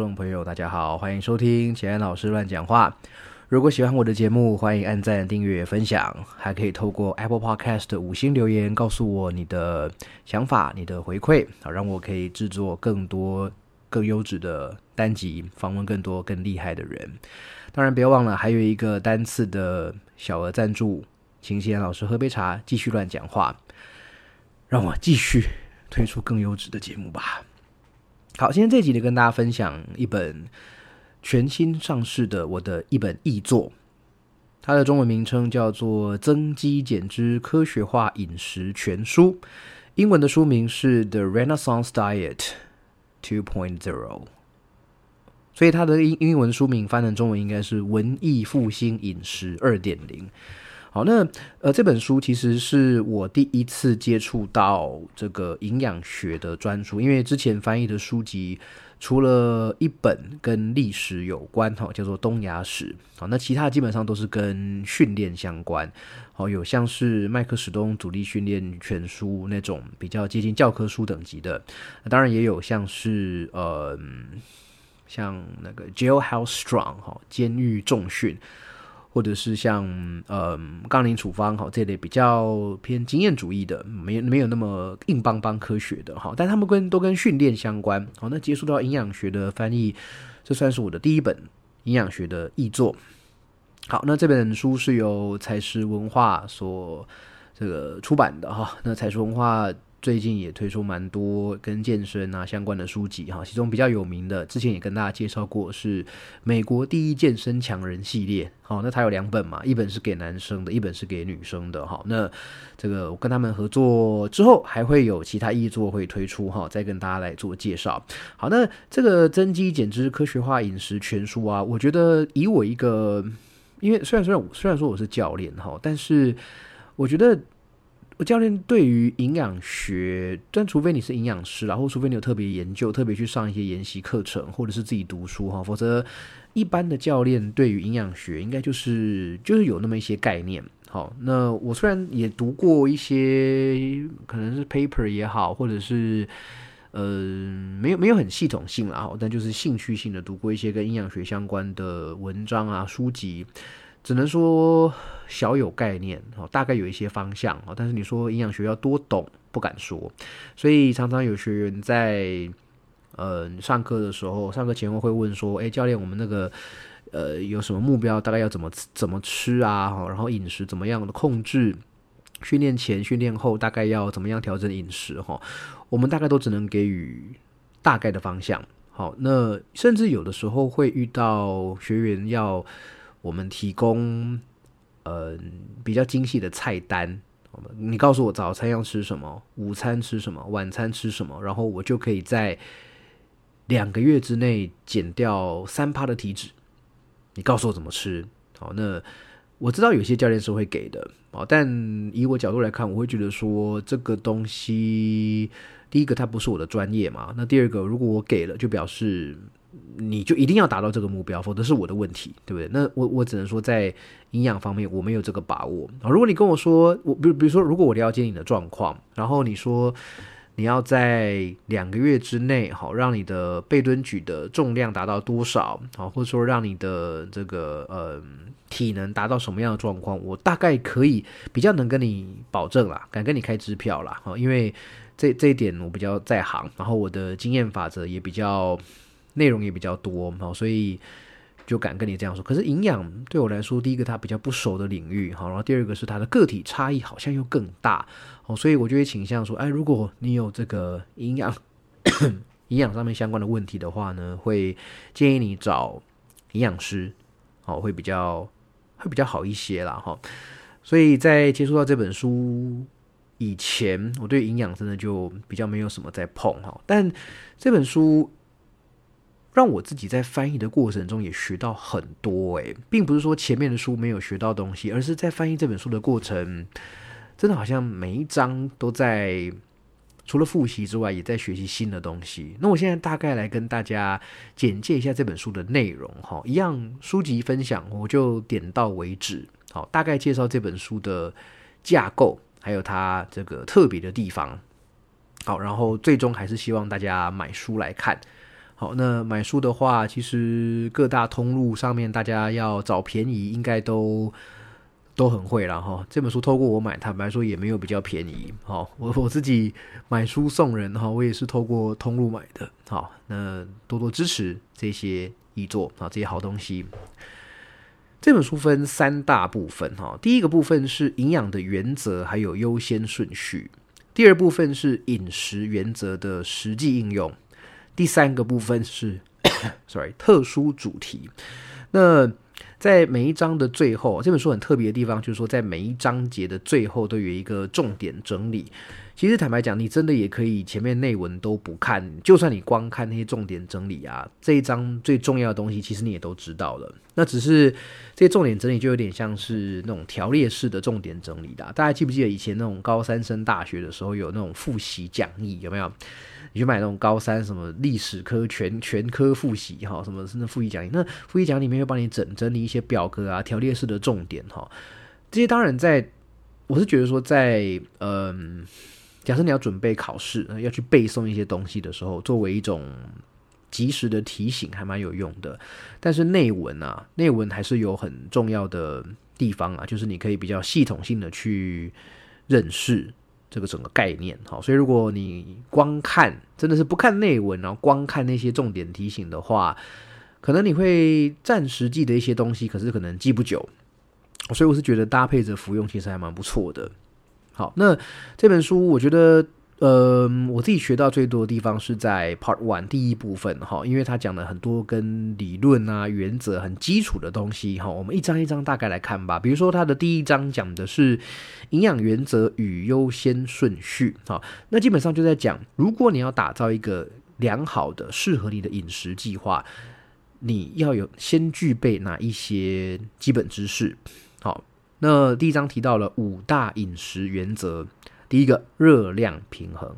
众朋友，大家好，欢迎收听钱安老师乱讲话。如果喜欢我的节目，欢迎按赞、订阅、分享，还可以透过 Apple Podcast 五星留言告诉我你的想法、你的回馈，好让我可以制作更多更优质的单集，访问更多更厉害的人。当然，别忘了还有一个单次的小额赞助，请钱安老师喝杯茶，继续乱讲话，让我继续推出更优质的节目吧。好，今天这集呢，跟大家分享一本全新上市的我的一本译作，它的中文名称叫做《增肌减脂科学化饮食全书》，英文的书名是《The Renaissance Diet 2.0》，所以它的英英文书名翻成中文应该是《文艺复兴饮食二点零》。好，那呃，这本书其实是我第一次接触到这个营养学的专书，因为之前翻译的书籍除了一本跟历史有关，哈，叫做《东亚史》，好，那其他基本上都是跟训练相关，好，有像是麦克史东主力训练全书那种比较接近教科书等级的，当然也有像是呃，像那个 Jail House Strong 哈，监狱重训。或者是像呃杠铃处方哈这类比较偏经验主义的，没没有那么硬邦邦科学的哈，但他们跟都跟训练相关。好，那接触到营养学的翻译，这算是我的第一本营养学的译作。好，那这本书是由财石文化所这个出版的哈，那财石文化。最近也推出蛮多跟健身啊相关的书籍哈，其中比较有名的，之前也跟大家介绍过，是美国第一健身强人系列。好，那它有两本嘛，一本是给男生的，一本是给女生的。好，那这个我跟他们合作之后，还会有其他译作会推出哈，再跟大家来做介绍。好，那这个增肌减脂科学化饮食全书啊，我觉得以我一个，因为虽然虽然虽然说我是教练哈，但是我觉得。教练对于营养学，但除非你是营养师，然后除非你有特别研究、特别去上一些研习课程，或者是自己读书哈，否则一般的教练对于营养学应该就是就是有那么一些概念。好，那我虽然也读过一些可能是 paper 也好，或者是呃没有没有很系统性啦，但就是兴趣性的读过一些跟营养学相关的文章啊书籍。只能说小有概念哦，大概有一些方向哦，但是你说营养学要多懂，不敢说。所以常常有学员在呃上课的时候，上课前后会问说：“哎，教练，我们那个呃有什么目标？大概要怎么怎么吃啊？然后饮食怎么样的控制？训练前、训练后大概要怎么样调整饮食？哈，我们大概都只能给予大概的方向。好，那甚至有的时候会遇到学员要。我们提供呃比较精细的菜单，你告诉我早餐要吃什么，午餐吃什么，晚餐吃什么，然后我就可以在两个月之内减掉三趴的体脂。你告诉我怎么吃，好，那我知道有些教练是会给的，哦，但以我角度来看，我会觉得说这个东西，第一个它不是我的专业嘛，那第二个如果我给了，就表示。你就一定要达到这个目标，否则是我的问题，对不对？那我我只能说，在营养方面我没有这个把握。如果你跟我说，我比比如说，如果我了解你的状况，然后你说你要在两个月之内，好让你的背蹲举的重量达到多少，好，或者说让你的这个呃体能达到什么样的状况，我大概可以比较能跟你保证啦，敢跟你开支票啦，好，因为这这一点我比较在行，然后我的经验法则也比较。内容也比较多，好，所以就敢跟你这样说。可是营养对我来说，第一个它比较不熟的领域，好，然后第二个是它的个体差异好像又更大，哦，所以我就会倾向说，哎，如果你有这个营养营养上面相关的问题的话呢，会建议你找营养师，好，会比较会比较好一些啦，哈。所以在接触到这本书以前，我对营养真的就比较没有什么在碰，哈，但这本书。让我自己在翻译的过程中也学到很多诶，并不是说前面的书没有学到东西，而是在翻译这本书的过程，真的好像每一章都在除了复习之外，也在学习新的东西。那我现在大概来跟大家简介一下这本书的内容哈，一样书籍分享我就点到为止，好，大概介绍这本书的架构，还有它这个特别的地方，好，然后最终还是希望大家买书来看。好，那买书的话，其实各大通路上面大家要找便宜，应该都都很会了哈。这本书透过我买，坦白说也没有比较便宜。好，我 我自己买书送人哈，我也是透过通路买的。好，那多多支持这些译作啊，这些好东西。这本书分三大部分哈，第一个部分是营养的原则还有优先顺序，第二部分是饮食原则的实际应用，第三个部分是，sorry，特殊主题。那在每一章的最后，这本书很特别的地方就是说，在每一章节的最后都有一个重点整理。其实坦白讲，你真的也可以前面内文都不看，就算你光看那些重点整理啊，这一章最重要的东西，其实你也都知道了。那只是这些重点整理就有点像是那种条列式的重点整理的。大家记不记得以前那种高三升大学的时候有那种复习讲义？有没有？你去买那种高三什么历史科全全科复习哈，什么是那复习讲义？那复习讲里面会帮你整整理一些表格啊，条列式的重点哈。这些当然在，我是觉得说在嗯。假设你要准备考试，要去背诵一些东西的时候，作为一种及时的提醒，还蛮有用的。但是内文啊，内文还是有很重要的地方啊，就是你可以比较系统性的去认识这个整个概念。好，所以如果你光看，真的是不看内文，然后光看那些重点提醒的话，可能你会暂时记得一些东西，可是可能记不久。所以我是觉得搭配着服用，其实还蛮不错的。好，那这本书我觉得，呃，我自己学到最多的地方是在 Part One 第一部分哈，因为他讲了很多跟理论啊、原则很基础的东西哈。我们一章一章大概来看吧。比如说，他的第一章讲的是营养原则与优先顺序，哈，那基本上就在讲，如果你要打造一个良好的、适合你的饮食计划，你要有先具备哪一些基本知识，好。那第一章提到了五大饮食原则：第一个热量平衡，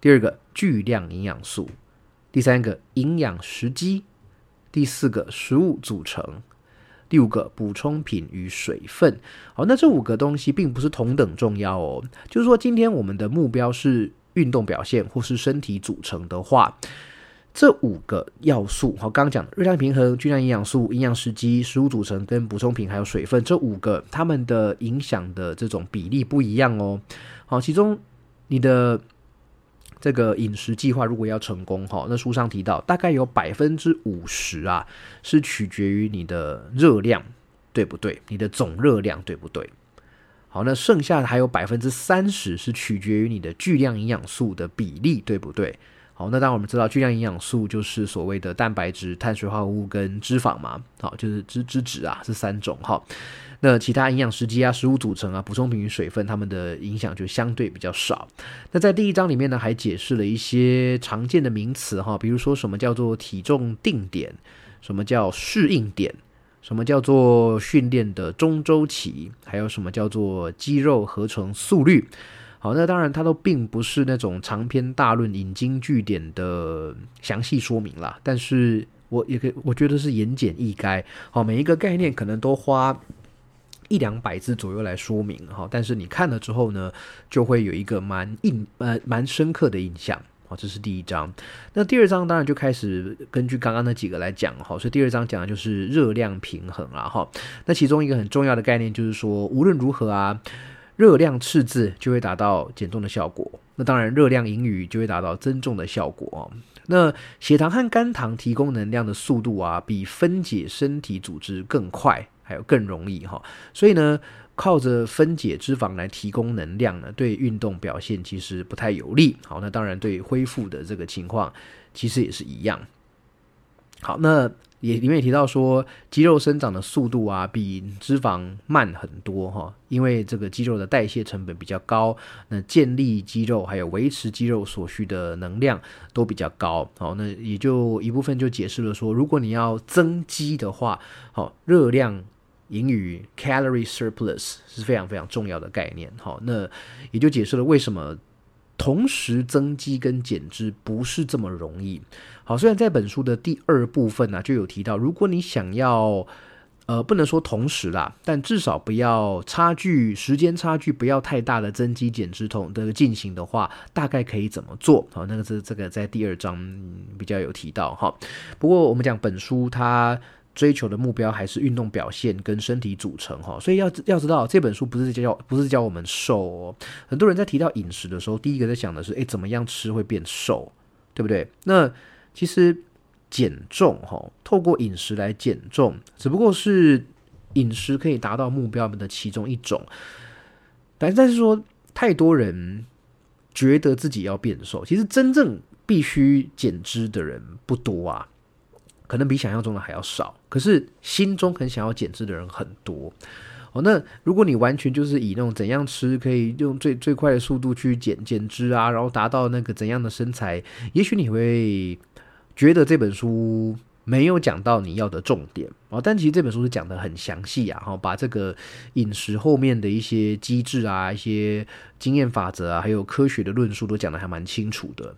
第二个巨量营养素，第三个营养时机，第四个食物组成，第五个补充品与水分。好，那这五个东西并不是同等重要哦。就是说，今天我们的目标是运动表现或是身体组成的话。这五个要素，好，刚刚讲的热量平衡、巨量营养素、营养时机、食物组成跟补充品还有水分，这五个它们的影响的这种比例不一样哦。好，其中你的这个饮食计划如果要成功，哈，那书上提到大概有百分之五十啊是取决于你的热量，对不对？你的总热量对不对？好，那剩下的还有百分之三十是取决于你的巨量营养素的比例，对不对？好，那当然我们知道巨量营养素就是所谓的蛋白质、碳水化合物跟脂肪嘛。好，就是脂脂质啊，这三种。哈，那其他营养时机啊、食物组成啊、补充品与水分，它们的影响就相对比较少。那在第一章里面呢，还解释了一些常见的名词哈，比如说什么叫做体重定点，什么叫适应点，什么叫做训练的中周期，还有什么叫做肌肉合成速率。好，那当然，它都并不是那种长篇大论、引经据典的详细说明啦。但是我也可以，我觉得是言简意赅。好，每一个概念可能都花一两百字左右来说明。哈，但是你看了之后呢，就会有一个蛮印呃蛮深刻的印象。好，这是第一章。那第二章当然就开始根据刚刚那几个来讲。哈，所以第二章讲的就是热量平衡了。哈，那其中一个很重要的概念就是说，无论如何啊。热量赤字就会达到减重的效果，那当然热量盈余就会达到增重的效果那血糖和肝糖提供能量的速度啊，比分解身体组织更快，还有更容易哈。所以呢，靠着分解脂肪来提供能量呢，对运动表现其实不太有利。好，那当然对恢复的这个情况其实也是一样。好，那。也里面也提到说，肌肉生长的速度啊，比脂肪慢很多哈，因为这个肌肉的代谢成本比较高，那建立肌肉还有维持肌肉所需的能量都比较高。好，那也就一部分就解释了说，如果你要增肌的话，好，热量盈余 （calorie surplus） 是非常非常重要的概念。好，那也就解释了为什么。同时增肌跟减脂不是这么容易。好，虽然在本书的第二部分呢就有提到，如果你想要呃，不能说同时啦，但至少不要差距时间差距不要太大的增肌减脂统的进行的话，大概可以怎么做？好，那个是这个在第二章比较有提到哈。不过我们讲本书它追求的目标还是运动表现跟身体组成哈，所以要要知道这本书不是教不是教我们瘦哦。很多人在提到饮食的时候，第一个在想的是，诶，怎么样吃会变瘦，对不对？那其实。减重哈，透过饮食来减重，只不过是饮食可以达到目标的其中一种。但但是说，太多人觉得自己要变瘦，其实真正必须减脂的人不多啊，可能比想象中的还要少。可是心中很想要减脂的人很多哦。那如果你完全就是以那种怎样吃可以用最最快的速度去减减脂啊，然后达到那个怎样的身材，也许你会。觉得这本书没有讲到你要的重点啊，但其实这本书是讲的很详细啊，哈，把这个饮食后面的一些机制啊、一些经验法则啊，还有科学的论述都讲的还蛮清楚的。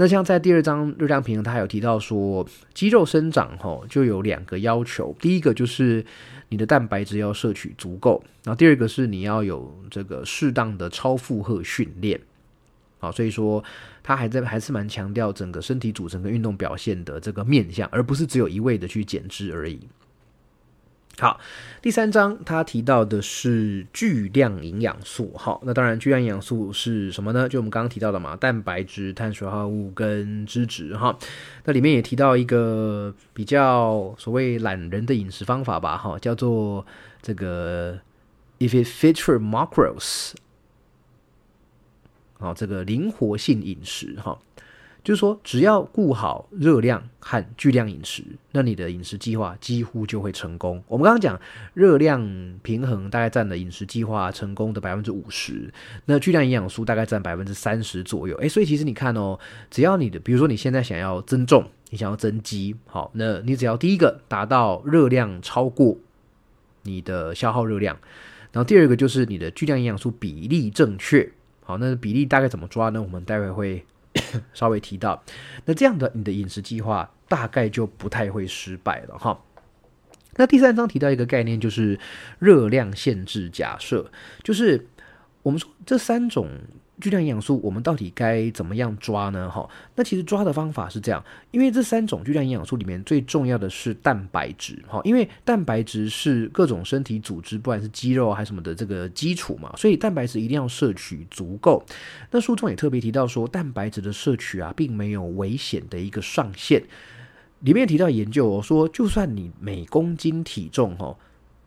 那像在第二章热量平衡，它有提到说，肌肉生长哈就有两个要求，第一个就是你的蛋白质要摄取足够，然后第二个是你要有这个适当的超负荷训练。好，所以说他还在还是蛮强调整个身体组成跟运动表现的这个面向，而不是只有一味的去减脂而已。好，第三章他提到的是巨量营养素。好，那当然巨量营养素是什么呢？就我们刚刚提到的嘛，蛋白质、碳水化合物跟脂质。哈，那里面也提到一个比较所谓懒人的饮食方法吧。哈，叫做这个 If it fits for macros。好，这个灵活性饮食哈，就是说只要顾好热量和巨量饮食，那你的饮食计划几乎就会成功。我们刚刚讲热量平衡大概占了饮食计划成功的百分之五十，那巨量营养素大概占百分之三十左右。诶，所以其实你看哦，只要你的，比如说你现在想要增重，你想要增肌，好，那你只要第一个达到热量超过你的消耗热量，然后第二个就是你的巨量营养素比例正确。好，那比例大概怎么抓呢？我们待会会 稍微提到。那这样的你的饮食计划大概就不太会失败了哈。那第三章提到一个概念，就是热量限制假设，就是我们说这三种。巨量营养素，我们到底该怎么样抓呢？哈，那其实抓的方法是这样，因为这三种巨量营养素里面最重要的是蛋白质，哈，因为蛋白质是各种身体组织，不管是肌肉还是什么的这个基础嘛，所以蛋白质一定要摄取足够。那书中也特别提到说，蛋白质的摄取啊，并没有危险的一个上限。里面提到研究哦，说就算你每公斤体重哈，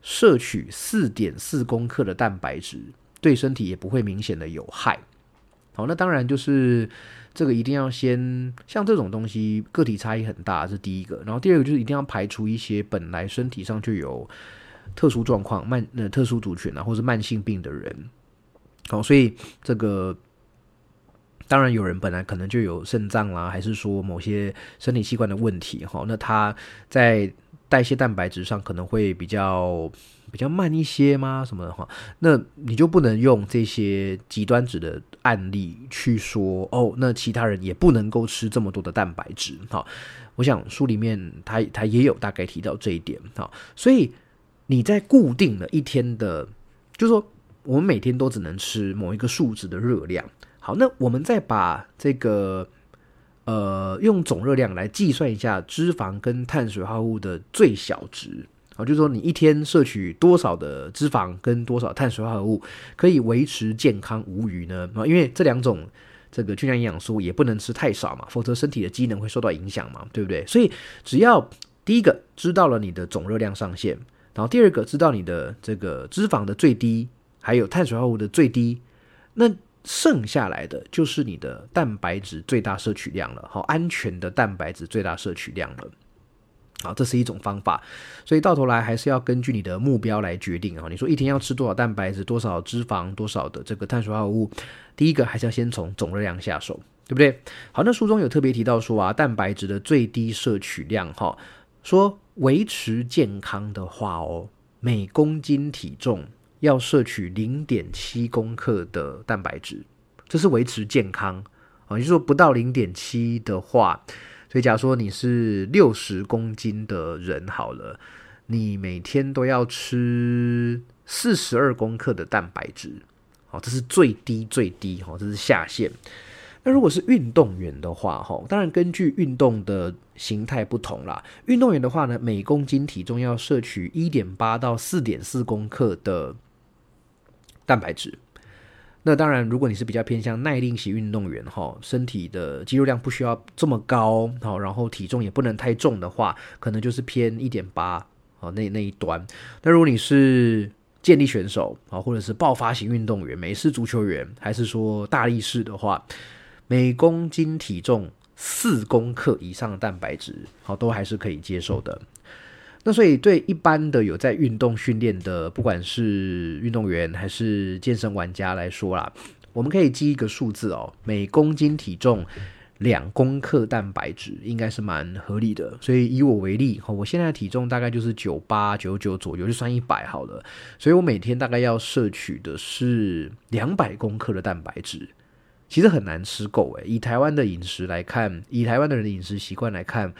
摄取四点四公克的蛋白质，对身体也不会明显的有害。好，那当然就是这个一定要先像这种东西个体差异很大，是第一个。然后第二个就是一定要排除一些本来身体上就有特殊状况、慢呃特殊族群啊，或是慢性病的人。好，所以这个当然有人本来可能就有肾脏啦，还是说某些身体器官的问题。哈，那他在代谢蛋白质上可能会比较。比较慢一些吗？什么的话，那你就不能用这些极端值的案例去说哦。那其他人也不能够吃这么多的蛋白质。哈，我想书里面他他也有大概提到这一点。哈，所以你在固定了一天的，就是说我们每天都只能吃某一个数值的热量。好，那我们再把这个呃用总热量来计算一下脂肪跟碳水化合物的最小值。啊，就是说你一天摄取多少的脂肪跟多少碳水化合物可以维持健康无虞呢？啊，因为这两种这个巨量营养素也不能吃太少嘛，否则身体的机能会受到影响嘛，对不对？所以只要第一个知道了你的总热量上限，然后第二个知道你的这个脂肪的最低，还有碳水化合物的最低，那剩下来的就是你的蛋白质最大摄取量了，好，安全的蛋白质最大摄取量了。好，这是一种方法，所以到头来还是要根据你的目标来决定啊。你说一天要吃多少蛋白质、多少脂肪、多少的这个碳水化合物，第一个还是要先从总热量下手，对不对？好，那书中有特别提到说啊，蛋白质的最低摄取量哈，说维持健康的话哦，每公斤体重要摄取零点七公克的蛋白质，这是维持健康啊。也就是说不到零点七的话。所以，假如说你是六十公斤的人好了，你每天都要吃四十二公克的蛋白质，好，这是最低最低哈，这是下限。那如果是运动员的话，哈，当然根据运动的形态不同啦。运动员的话呢，每公斤体重要摄取一点八到四点四公克的蛋白质。那当然，如果你是比较偏向耐力型运动员，哈，身体的肌肉量不需要这么高，好，然后体重也不能太重的话，可能就是偏一点八，好，那那一端。那如果你是健力选手啊，或者是爆发型运动员，美式足球员，还是说大力士的话，每公斤体重四公克以上的蛋白质，好，都还是可以接受的。那所以对一般的有在运动训练的，不管是运动员还是健身玩家来说啦，我们可以记一个数字哦，每公斤体重两公克蛋白质，应该是蛮合理的。所以以我为例，哈，我现在的体重大概就是九八九九左右，就算一百好了。所以我每天大概要摄取的是两百公克的蛋白质。其实很难吃够诶，以台湾的饮食来看，以台湾的人的饮食习惯来看，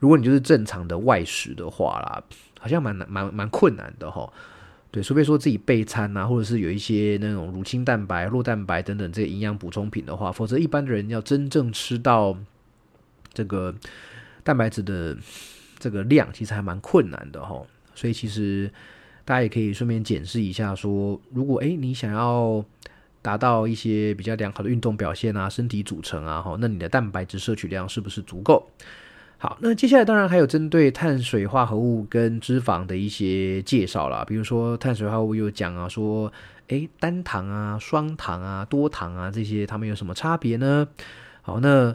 如果你就是正常的外食的话啦，好像蛮难、蛮蛮困难的哈。对，除非说自己备餐啊，或者是有一些那种乳清蛋白、酪蛋白等等这些营养补充品的话，否则一般的人要真正吃到这个蛋白质的这个量，其实还蛮困难的哈。所以其实大家也可以顺便检视一下，说如果诶你想要。达到一些比较良好的运动表现啊，身体组成啊，哈，那你的蛋白质摄取量是不是足够？好，那接下来当然还有针对碳水化合物跟脂肪的一些介绍啦，比如说碳水化合物又讲啊，说诶单糖啊、双糖啊、多糖啊这些，它们有什么差别呢？好，那。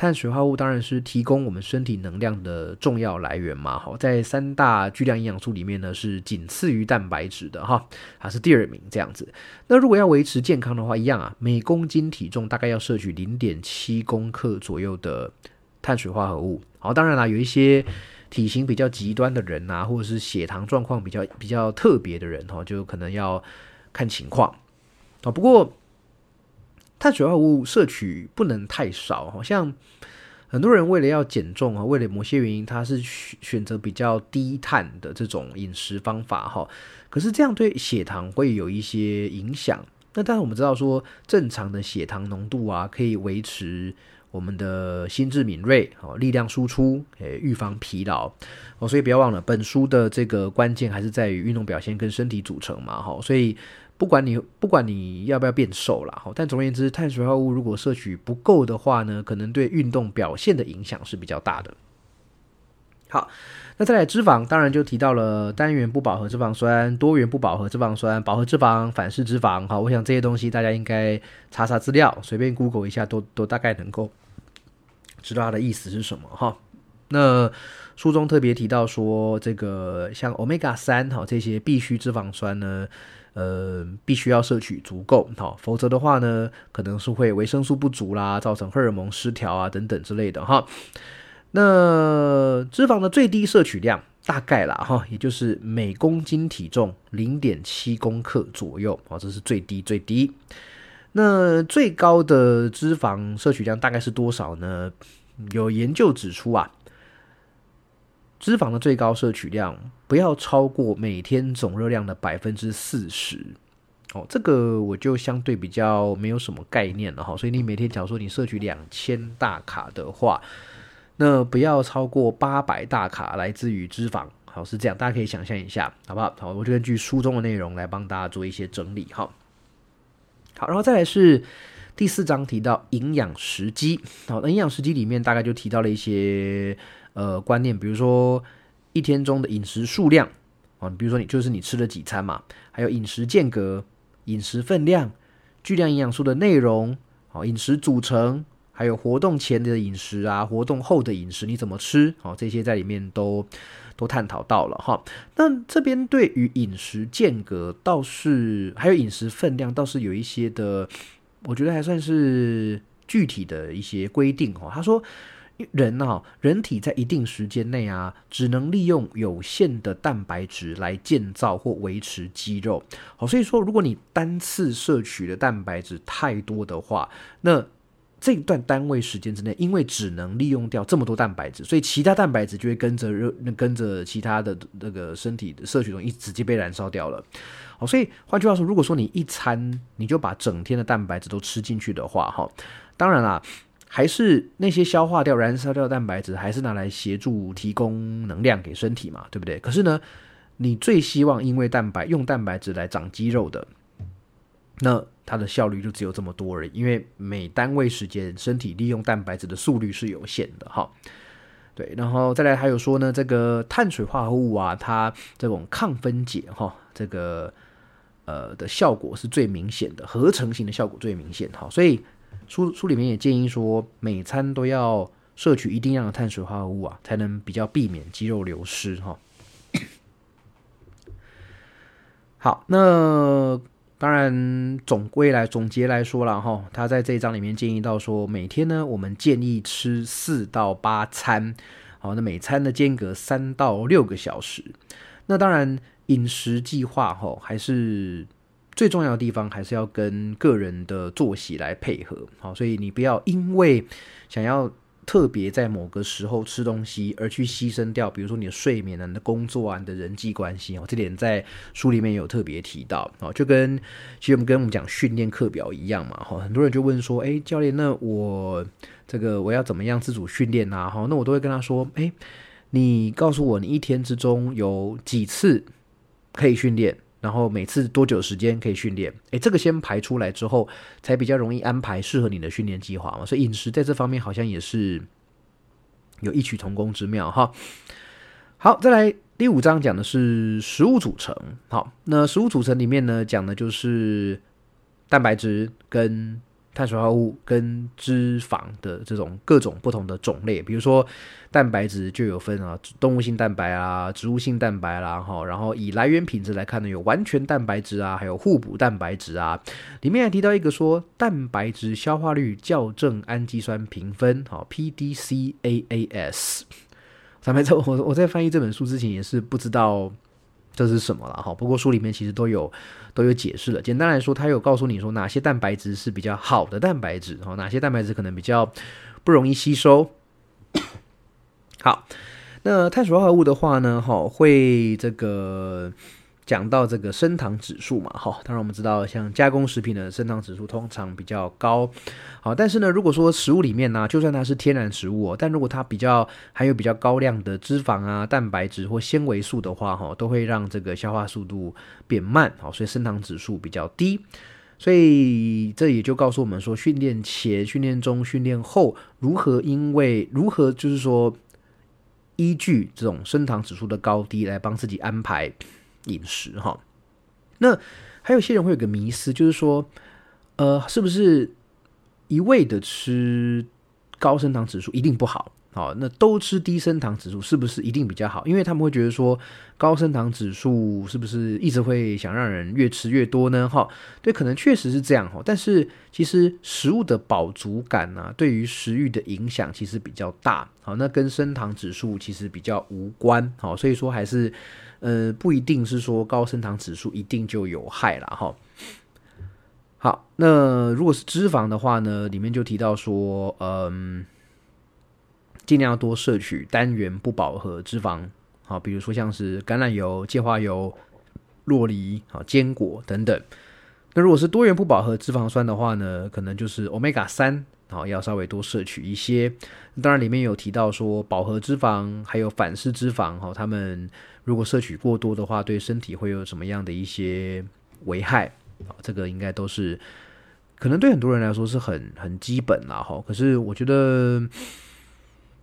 碳水化合物当然是提供我们身体能量的重要来源嘛，好，在三大巨量营养素里面呢，是仅次于蛋白质的哈，它是第二名这样子。那如果要维持健康的话，一样啊，每公斤体重大概要摄取零点七公克左右的碳水化合物。好，当然啦，有一些体型比较极端的人呐，或者是血糖状况比较比较特别的人哈，就可能要看情况啊。不过。碳水化合物摄取不能太少，好像很多人为了要减重啊，为了某些原因，他是选选择比较低碳的这种饮食方法哈。可是这样对血糖会有一些影响。那当然我们知道说，正常的血糖浓度啊，可以维持我们的心智敏锐，哦，力量输出，诶，预防疲劳哦。所以不要忘了，本书的这个关键还是在于运动表现跟身体组成嘛，哈。所以。不管你不管你要不要变瘦啦，哈，但总而言之，碳水化合物如果摄取不够的话呢，可能对运动表现的影响是比较大的。好，那再来脂肪，当然就提到了单元不饱和脂肪酸、多元不饱和脂肪酸、饱和脂肪、反式脂肪。好，我想这些东西大家应该查查资料，随便 Google 一下，都都大概能够知道它的意思是什么哈。那书中特别提到说，这个像 Omega 三哈这些必需脂肪酸呢。呃，必须要摄取足够，好，否则的话呢，可能是会维生素不足啦，造成荷尔蒙失调啊等等之类的哈。那脂肪的最低摄取量大概啦哈，也就是每公斤体重零点七公克左右啊，这是最低最低。那最高的脂肪摄取量大概是多少呢？有研究指出啊。脂肪的最高摄取量不要超过每天总热量的百分之四十哦，这个我就相对比较没有什么概念了哈。所以你每天假如说你摄取两千大卡的话，那不要超过八百大卡来自于脂肪，好是这样，大家可以想象一下，好不好？好，我就根据书中的内容来帮大家做一些整理哈。好，然后再来是第四章提到营养时机，好，那营养时机里面大概就提到了一些。呃，观念，比如说一天中的饮食数量啊，比如说你就是你吃了几餐嘛，还有饮食间隔、饮食分量、巨量营养素的内容，啊，饮食组成，还有活动前的饮食啊，活动后的饮食你怎么吃，哦，这些在里面都都探讨到了哈。那这边对于饮食间隔倒是还有饮食分量倒是有一些的，我觉得还算是具体的一些规定哦。他说。人啊，人体在一定时间内啊，只能利用有限的蛋白质来建造或维持肌肉。好，所以说，如果你单次摄取的蛋白质太多的话，那这段单位时间之内，因为只能利用掉这么多蛋白质，所以其他蛋白质就会跟着热跟着其他的那个身体的摄取中，一直接被燃烧掉了。好，所以换句话说，如果说你一餐你就把整天的蛋白质都吃进去的话，哈，当然啦，还是那些消化掉、燃烧掉蛋白质，还是拿来协助提供能量给身体嘛，对不对？可是呢，你最希望因为蛋白用蛋白质来长肌肉的，那它的效率就只有这么多而已，因为每单位时间身体利用蛋白质的速率是有限的，哈。对，然后再来还有说呢，这个碳水化合物啊，它这种抗分解哈，这个。呃的效果是最明显的，合成型的效果最明显哈，所以书书里面也建议说，每餐都要摄取一定量的碳水化合物啊，才能比较避免肌肉流失哈。好，那当然总归来总结来说了哈，他在这一章里面建议到说，每天呢我们建议吃四到八餐，好，那每餐的间隔三到六个小时，那当然。饮食计划哈，还是最重要的地方，还是要跟个人的作息来配合。好，所以你不要因为想要特别在某个时候吃东西，而去牺牲掉，比如说你的睡眠啊、你的工作啊、你的人际关系哦。这点在书里面有特别提到哦，就跟其实我们跟我们讲训练课表一样嘛。哈，很多人就问说，哎，教练，那我这个我要怎么样自主训练啊？哈，那我都会跟他说，哎，你告诉我你一天之中有几次。可以训练，然后每次多久时间可以训练？诶，这个先排出来之后，才比较容易安排适合你的训练计划嘛。所以饮食在这方面好像也是有异曲同工之妙哈。好，再来第五章讲的是食物组成。好，那食物组成里面呢，讲的就是蛋白质跟。碳水化合物跟脂肪的这种各种不同的种类，比如说蛋白质就有分啊，动物性蛋白啊，植物性蛋白啦，哈，然后以来源品质来看呢，有完全蛋白质啊，还有互补蛋白质啊。里面还提到一个说，蛋白质消化率校正氨基酸评分，好，PDCAAS。坦白说，我我在翻译这本书之前也是不知道。这是什么了哈？不过书里面其实都有都有解释了。简单来说，它有告诉你说哪些蛋白质是比较好的蛋白质然后，哪些蛋白质可能比较不容易吸收。好，那碳水化合物的话呢，哈会这个。讲到这个升糖指数嘛，哈，当然我们知道，像加工食品的升糖指数通常比较高，好，但是呢，如果说食物里面呢，就算它是天然食物，但如果它比较含有比较高量的脂肪啊、蛋白质或纤维素的话，哈，都会让这个消化速度变慢，好，所以升糖指数比较低，所以这也就告诉我们说，训练前、训练中、训练后如何因为如何就是说依据这种升糖指数的高低来帮自己安排。饮食哈，那还有些人会有个迷思，就是说，呃，是不是一味的吃高升糖指数一定不好？好，那都吃低升糖指数是不是一定比较好？因为他们会觉得说，高升糖指数是不是一直会想让人越吃越多呢？哈，对，可能确实是这样哈。但是其实食物的饱足感呢，对于食欲的影响其实比较大。好，那跟升糖指数其实比较无关。好，所以说还是。呃，不一定是说高升糖指数一定就有害了哈。好，那如果是脂肪的话呢，里面就提到说，嗯，尽量要多摄取单元不饱和脂肪，好，比如说像是橄榄油、芥花油、洛梨、好坚果等等。那如果是多元不饱和脂肪酸的话呢，可能就是 omega 三。好，要稍微多摄取一些。当然，里面有提到说，饱和脂肪还有反式脂肪，哈，他们如果摄取过多的话，对身体会有什么样的一些危害？啊，这个应该都是可能对很多人来说是很很基本啦，哈。可是我觉得。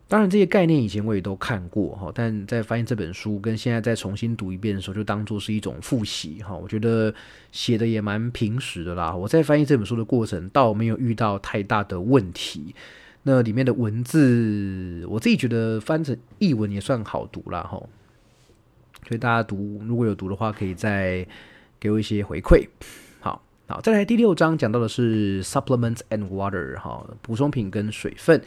当然，这些概念以前我也都看过哈，但在翻译这本书跟现在再重新读一遍的时候，就当做是一种复习哈。我觉得写的也蛮平实的啦。我在翻译这本书的过程，倒没有遇到太大的问题。那里面的文字，我自己觉得翻成译文也算好读啦哈。所以大家读如果有读的话，可以再给我一些回馈。好，好，再来第六章讲到的是 supplements and water 哈，补充品跟水分。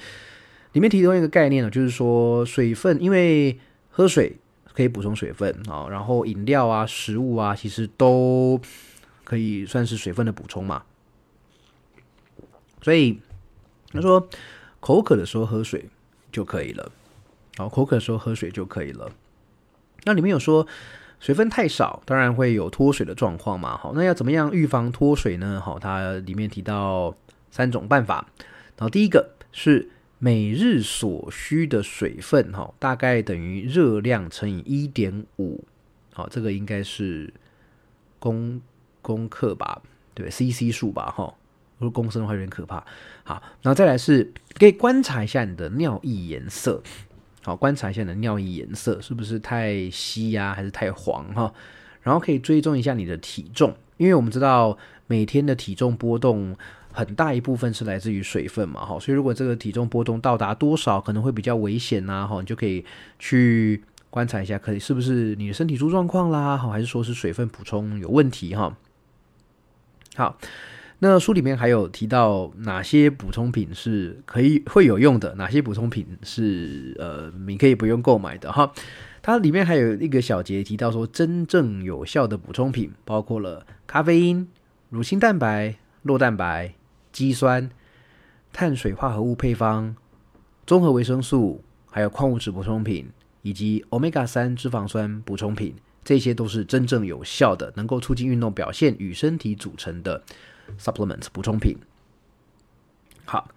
里面提到一个概念呢，就是说水分，因为喝水可以补充水分啊，然后饮料啊、食物啊，其实都可以算是水分的补充嘛。所以他说口渴的时候喝水就可以了，好，口渴的时候喝水就可以了。那里面有说水分太少，当然会有脱水的状况嘛。好，那要怎么样预防脱水呢？好，它里面提到三种办法。然后第一个是每日所需的水分，哈，大概等于热量乘以一点五。好，这个应该是公公克吧？对，CC 数吧？哈，如果公升的话有点可怕。好，然后再来是可以观察一下你的尿液颜色。好，观察一下你的尿液颜色是不是太稀呀，还是太黄哈？然后可以追踪一下你的体重，因为我们知道每天的体重波动很大一部分是来自于水分嘛，哈，所以如果这个体重波动到达多少，可能会比较危险呐，哈，你就可以去观察一下，可以是不是你的身体出状况啦，好，还是说是水分补充有问题哈？好。那书里面还有提到哪些补充品是可以会有用的，哪些补充品是呃你可以不用购买的哈。它里面还有一个小节提到说，真正有效的补充品包括了咖啡因、乳清蛋白、酪蛋白、肌酸、碳水化合物配方、综合维生素，还有矿物质补充品以及 omega 三脂肪酸补充品，这些都是真正有效的，能够促进运动表现与身体组成的。supplement 补充品，好，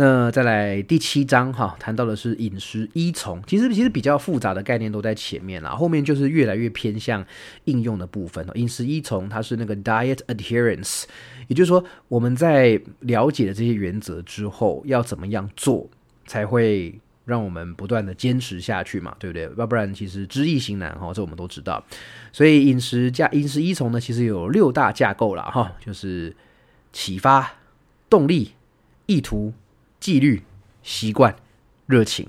那再来第七章哈，谈到的是饮食依从，其实其实比较复杂的概念都在前面啦，后面就是越来越偏向应用的部分。饮食依从它是那个 diet adherence，也就是说我们在了解了这些原则之后，要怎么样做才会让我们不断的坚持下去嘛，对不对？要不然其实知易行难哈，这我们都知道。所以饮食架饮食依从呢，其实有六大架构了哈，就是。启发、动力、意图、纪律、习惯、热情，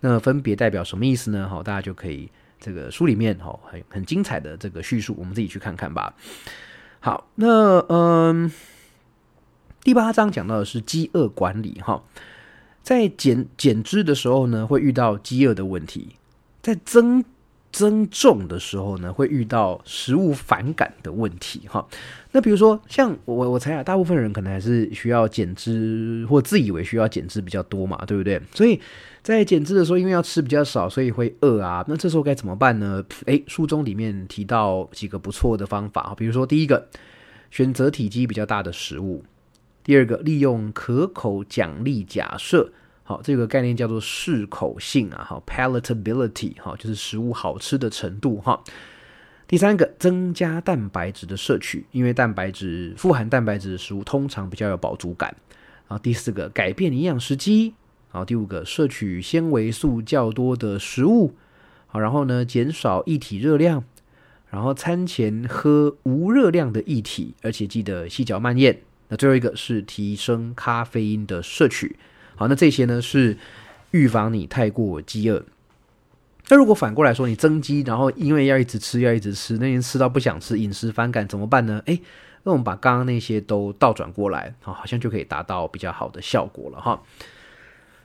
那分别代表什么意思呢？好，大家就可以这个书里面哈很很精彩的这个叙述，我们自己去看看吧。好，那嗯，第八章讲到的是饥饿管理哈，在减减脂的时候呢，会遇到饥饿的问题，在增。增重的时候呢，会遇到食物反感的问题哈。那比如说，像我我猜啊，大部分人可能还是需要减脂，或自以为需要减脂比较多嘛，对不对？所以在减脂的时候，因为要吃比较少，所以会饿啊。那这时候该怎么办呢？诶，书中里面提到几个不错的方法比如说第一个，选择体积比较大的食物；第二个，利用可口奖励假设。好，这个概念叫做适口性啊，好，palatability，哈，就是食物好吃的程度哈。第三个，增加蛋白质的摄取，因为蛋白质富含蛋白质的食物通常比较有饱足感。然后第四个，改变营养时机。好，第五个，摄取纤维素较多的食物。好，然后呢，减少液体热量。然后餐前喝无热量的液体，而且记得细嚼慢咽。那最后一个是提升咖啡因的摄取。好，那这些呢是预防你太过饥饿。那如果反过来说，你增肌，然后因为要一直吃，要一直吃，那天吃到不想吃，饮食反感怎么办呢？诶，那我们把刚刚那些都倒转过来，好，好像就可以达到比较好的效果了哈。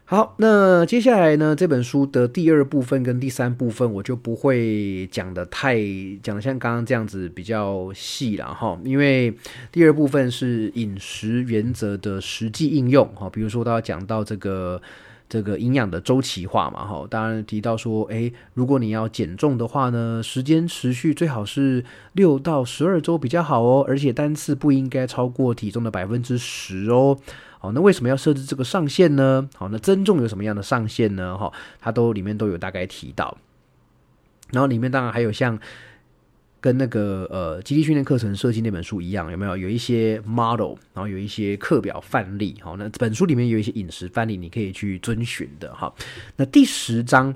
好，那接下来呢？这本书的第二部分跟第三部分，我就不会讲的太讲的像刚刚这样子比较细了哈。因为第二部分是饮食原则的实际应用哈，比如说都要讲到这个这个营养的周期化嘛哈。当然提到说，诶，如果你要减重的话呢，时间持续最好是六到十二周比较好哦，而且单次不应该超过体重的百分之十哦。好，那为什么要设置这个上限呢？好，那增重有什么样的上限呢？哈，它都里面都有大概提到。然后里面当然还有像跟那个呃基地训练课程设计那本书一样，有没有有一些 model，然后有一些课表范例。好，那本书里面有一些饮食范例，你可以去遵循的。哈，那第十章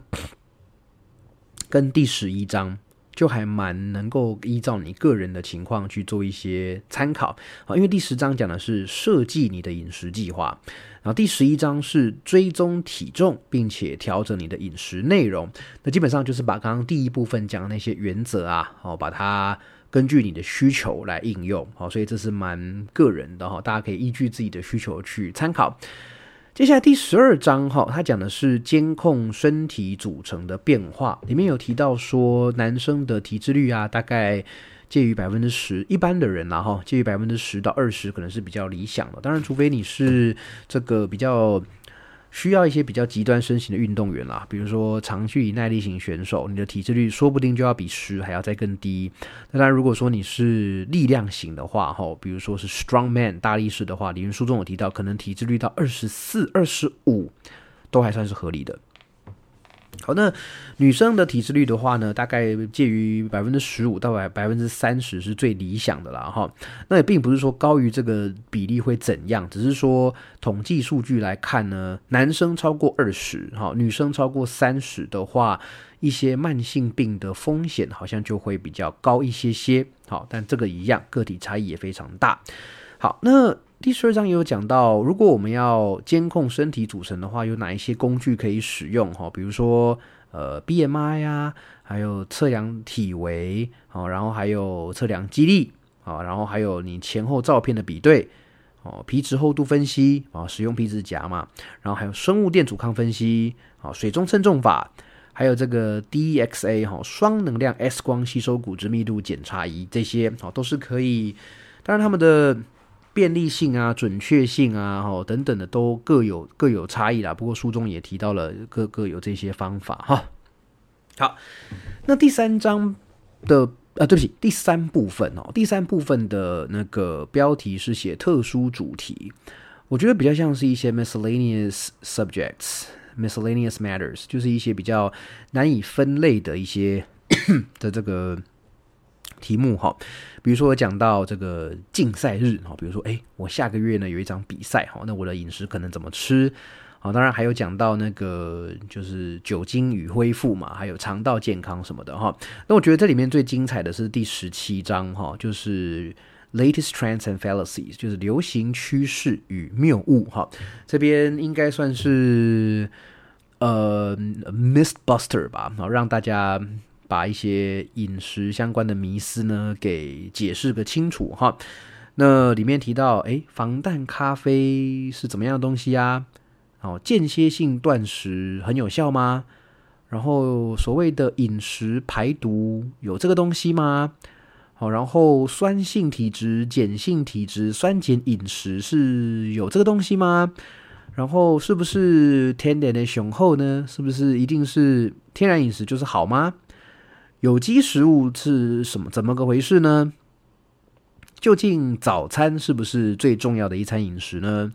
跟第十一章。就还蛮能够依照你个人的情况去做一些参考啊，因为第十章讲的是设计你的饮食计划，然后第十一章是追踪体重，并且调整你的饮食内容。那基本上就是把刚刚第一部分讲的那些原则啊，哦，把它根据你的需求来应用，好，所以这是蛮个人的哈，大家可以依据自己的需求去参考。接下来第十二章哈，他讲的是监控身体组成的变化，里面有提到说男生的体脂率啊，大概介于百分之十，一般的人啊，哈介于百分之十到二十可能是比较理想的。当然，除非你是这个比较。需要一些比较极端身形的运动员啦，比如说长距离耐力型选手，你的体脂率说不定就要比十还要再更低。那当然，如果说你是力量型的话，哈，比如说是 strong man 大力士的话，理论书中有提到，可能体脂率到二十四、二十五都还算是合理的。好，那女生的体脂率的话呢，大概介于百分之十五到百百分之三十是最理想的啦，哈。那也并不是说高于这个比例会怎样，只是说统计数据来看呢，男生超过二十，哈，女生超过三十的话，一些慢性病的风险好像就会比较高一些些。好，但这个一样，个体差异也非常大。好，那。第十二章也有讲到，如果我们要监控身体组成的话，有哪一些工具可以使用？哈，比如说呃 BMI 啊，还有测量体围，好，然后还有测量肌力，好，然后还有你前后照片的比对，哦，皮质厚度分析，啊，使用皮质夹嘛，然后还有生物电阻抗分析，啊，水中称重法，还有这个 DXA 哈，双能量 X 光吸收骨质密度检查仪，这些啊都是可以，当然他们的。便利性啊，准确性啊，哈等等的都各有各有差异啦。不过书中也提到了各各有这些方法哈。好，那第三章的啊，对不起，第三部分哦，第三部分的那个标题是写特殊主题，我觉得比较像是一些 miscellaneous subjects，miscellaneous matters，就是一些比较难以分类的一些 的这个。题目哈，比如说我讲到这个竞赛日哈，比如说哎，我下个月呢有一场比赛哈，那我的饮食可能怎么吃啊？当然还有讲到那个就是酒精与恢复嘛，还有肠道健康什么的哈。那我觉得这里面最精彩的是第十七章哈，就是 latest trends and fallacies，就是流行趋势与谬误哈。这边应该算是呃 mythbuster 吧，然后让大家。把一些饮食相关的迷思呢给解释个清楚哈。那里面提到，哎，防弹咖啡是怎么样的东西啊？哦，间歇性断食很有效吗？然后所谓的饮食排毒有这个东西吗？好，然后酸性体质、碱性体质、酸碱饮食是有这个东西吗？然后是不是甜点的雄厚呢？是不是一定是天然饮食就是好吗？有机食物是什么？怎么个回事呢？究竟早餐是不是最重要的一餐饮食呢？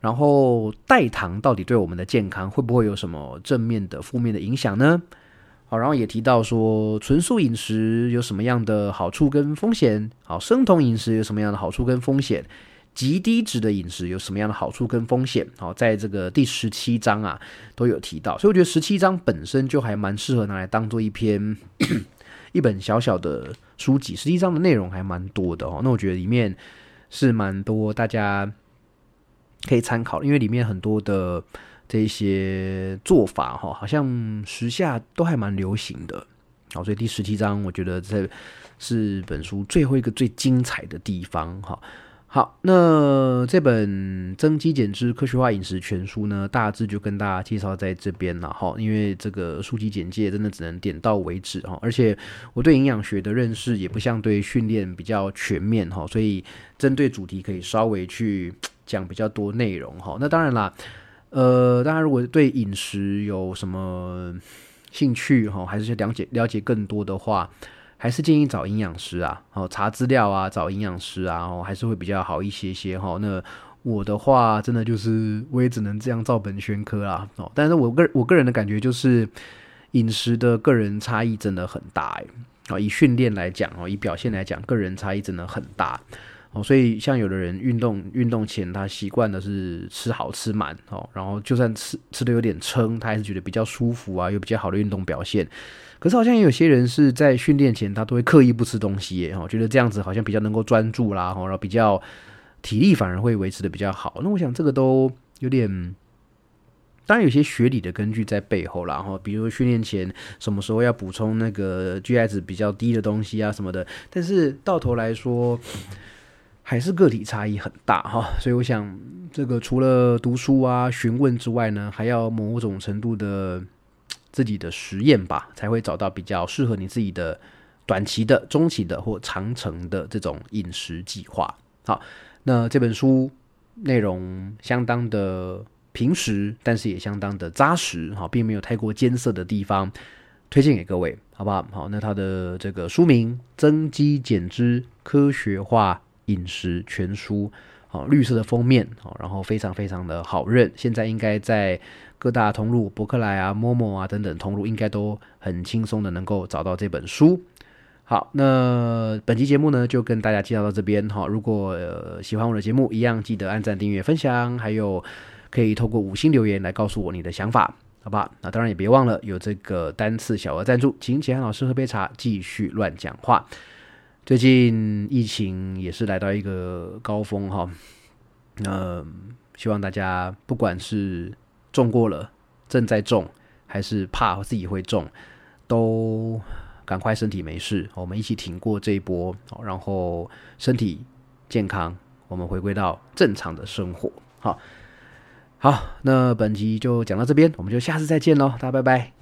然后代糖到底对我们的健康会不会有什么正面的、负面的影响呢？好，然后也提到说纯素饮食有什么样的好处跟风险？好，生酮饮食有什么样的好处跟风险？极低脂的饮食有什么样的好处跟风险？好，在这个第十七章啊都有提到，所以我觉得十七章本身就还蛮适合拿来当做一篇 一本小小的书籍。十七章的内容还蛮多的哦，那我觉得里面是蛮多大家可以参考，因为里面很多的这些做法哈，好像时下都还蛮流行的。好，所以第十七章我觉得这是本书最后一个最精彩的地方哈。好，那这本《增肌减脂科学化饮食全书》呢，大致就跟大家介绍在这边了哈。因为这个书籍简介真的只能点到为止哈，而且我对营养学的认识也不像对训练比较全面哈，所以针对主题可以稍微去讲比较多内容哈。那当然啦，呃，大家如果对饮食有什么兴趣哈，还是了解了解更多的话。还是建议找营养师啊，哦，查资料啊，找营养师啊，哦，还是会比较好一些些哈。那我的话，真的就是我也只能这样照本宣科啦，哦。但是我个我个人的感觉就是，饮食的个人差异真的很大哎，哦，以训练来讲哦，以表现来讲，个人差异真的很大哦。所以像有的人运动运动前，他习惯的是吃好吃满哦，然后就算吃吃的有点撑，他还是觉得比较舒服啊，有比较好的运动表现。可是好像也有些人是在训练前，他都会刻意不吃东西耶，哈，觉得这样子好像比较能够专注啦，然后比较体力反而会维持的比较好。那我想这个都有点，当然有些学理的根据在背后啦，哈，比如训练前什么时候要补充那个 GI 值比较低的东西啊什么的，但是到头来说还是个体差异很大哈，所以我想这个除了读书啊询问之外呢，还要某种程度的。自己的实验吧，才会找到比较适合你自己的短期的、中期的或长程的这种饮食计划。好，那这本书内容相当的平实，但是也相当的扎实，哈，并没有太过艰涩的地方，推荐给各位，好不好？好，那它的这个书名《增肌减脂科学化饮食全书》，好，绿色的封面，好，然后非常非常的好认，现在应该在各大通路，博客来啊、某某啊等等通路，应该都很轻松的能够找到这本书。好，那本期节目呢，就跟大家介绍到这边哈。如果、喜欢我的节目，一样记得按赞、订阅、分享，还有可以透过五星留言来告诉我你的想法，好吧？那当然也别忘了有这个单次小额赞助，请简安老师喝杯茶，继续乱讲话。最近疫情也是来到一个高峰哈，那希望大家不管是中过了、正在中，还是怕自己会中，都。赶快身体没事，我们一起挺过这一波，然后身体健康，我们回归到正常的生活。好，好，那本集就讲到这边，我们就下次再见喽，大家拜拜。